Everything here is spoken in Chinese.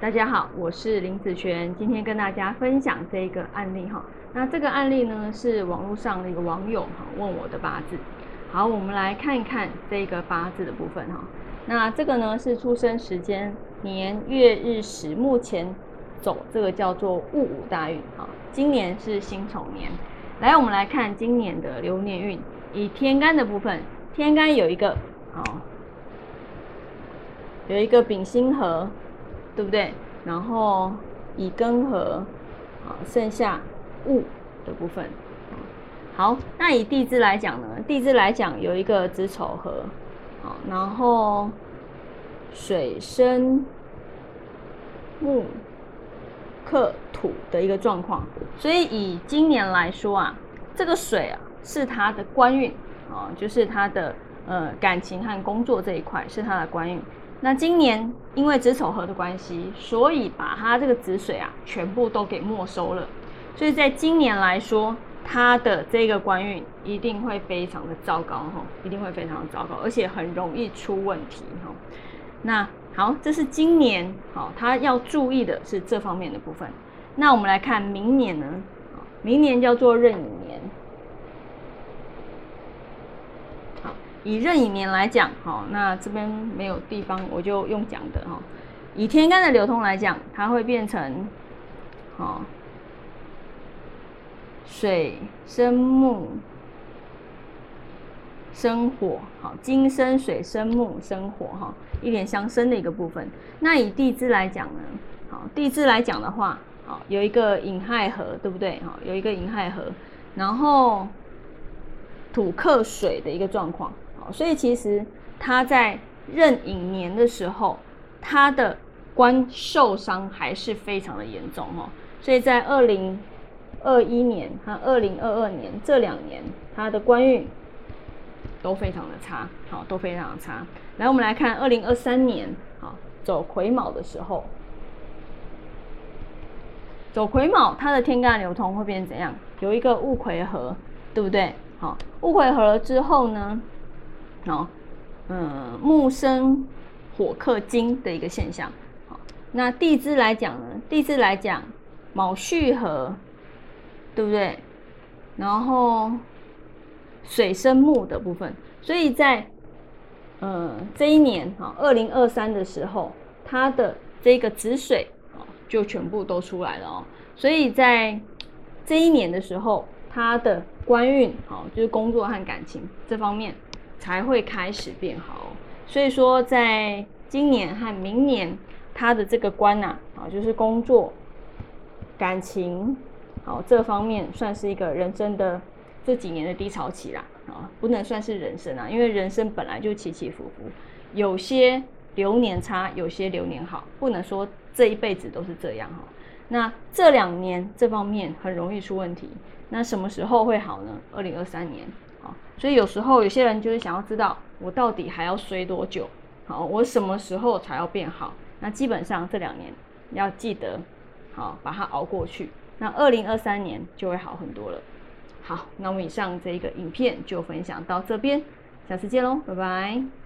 大家好，我是林子璇，今天跟大家分享这个案例哈。那这个案例呢是网络上的一个网友哈问我的八字。好，我们来看一看这个八字的部分哈。那这个呢是出生时间、年月日时，目前走这个叫做戊午大运啊。今年是辛丑年。来，我们来看今年的流年运，以天干的部分，天干有一个好，有一个丙辛合。对不对？然后乙庚合，啊，剩下戊的部分。好，那以地支来讲呢？地支来讲有一个子丑合，好，然后水生木克土的一个状况。所以以今年来说啊，这个水啊是它的官运啊，就是它的呃感情和工作这一块是他的官运。那今年因为子丑合的关系，所以把它这个子水啊全部都给没收了，所以在今年来说，它的这个官运一定会非常的糟糕哈，一定会非常的糟糕，而且很容易出问题哈。那好，这是今年好，他要注意的是这方面的部分。那我们来看明年呢？明年叫做壬寅年。以壬寅年来讲，好，那这边没有地方，我就用讲的哈。以天干的流通来讲，它会变成，好，水生木，生火，好，金生水生木生火，哈，一点相生的一个部分。那以地支来讲呢，好，地支来讲的话，好，有一个寅亥合，对不对？哈，有一个寅亥合，然后土克水的一个状况。所以其实他在壬寅年的时候，他的官受伤还是非常的严重哦。所以在二零二一年和二零二二年这两年，他的官运都非常的差，好，都非常的差。来，我们来看二零二三年，好，走癸卯的时候，走癸卯，它的天干流通会变成怎样？有一个戊癸合，对不对？好，戊癸合了之后呢？哦，嗯，木生火克金的一个现象。好，那地支来讲呢？地支来讲，卯戌合，对不对？然后水生木的部分，所以在呃这一年哈，二零二三的时候，它的这个子水啊就全部都出来了哦。所以在这一年的时候，它的官运好，就是工作和感情这方面。才会开始变好，所以说在今年和明年，他的这个关呐，啊，就是工作、感情，好这方面算是一个人生的这几年的低潮期啦，啊，不能算是人生啊，因为人生本来就起起伏伏，有些流年差，有些流年好，不能说这一辈子都是这样哈。那这两年这方面很容易出问题，那什么时候会好呢？二零二三年。所以有时候有些人就是想要知道我到底还要衰多久，好，我什么时候才要变好？那基本上这两年要记得，好把它熬过去，那二零二三年就会好很多了。好，那我们以上这一个影片就分享到这边，下次见喽，拜拜。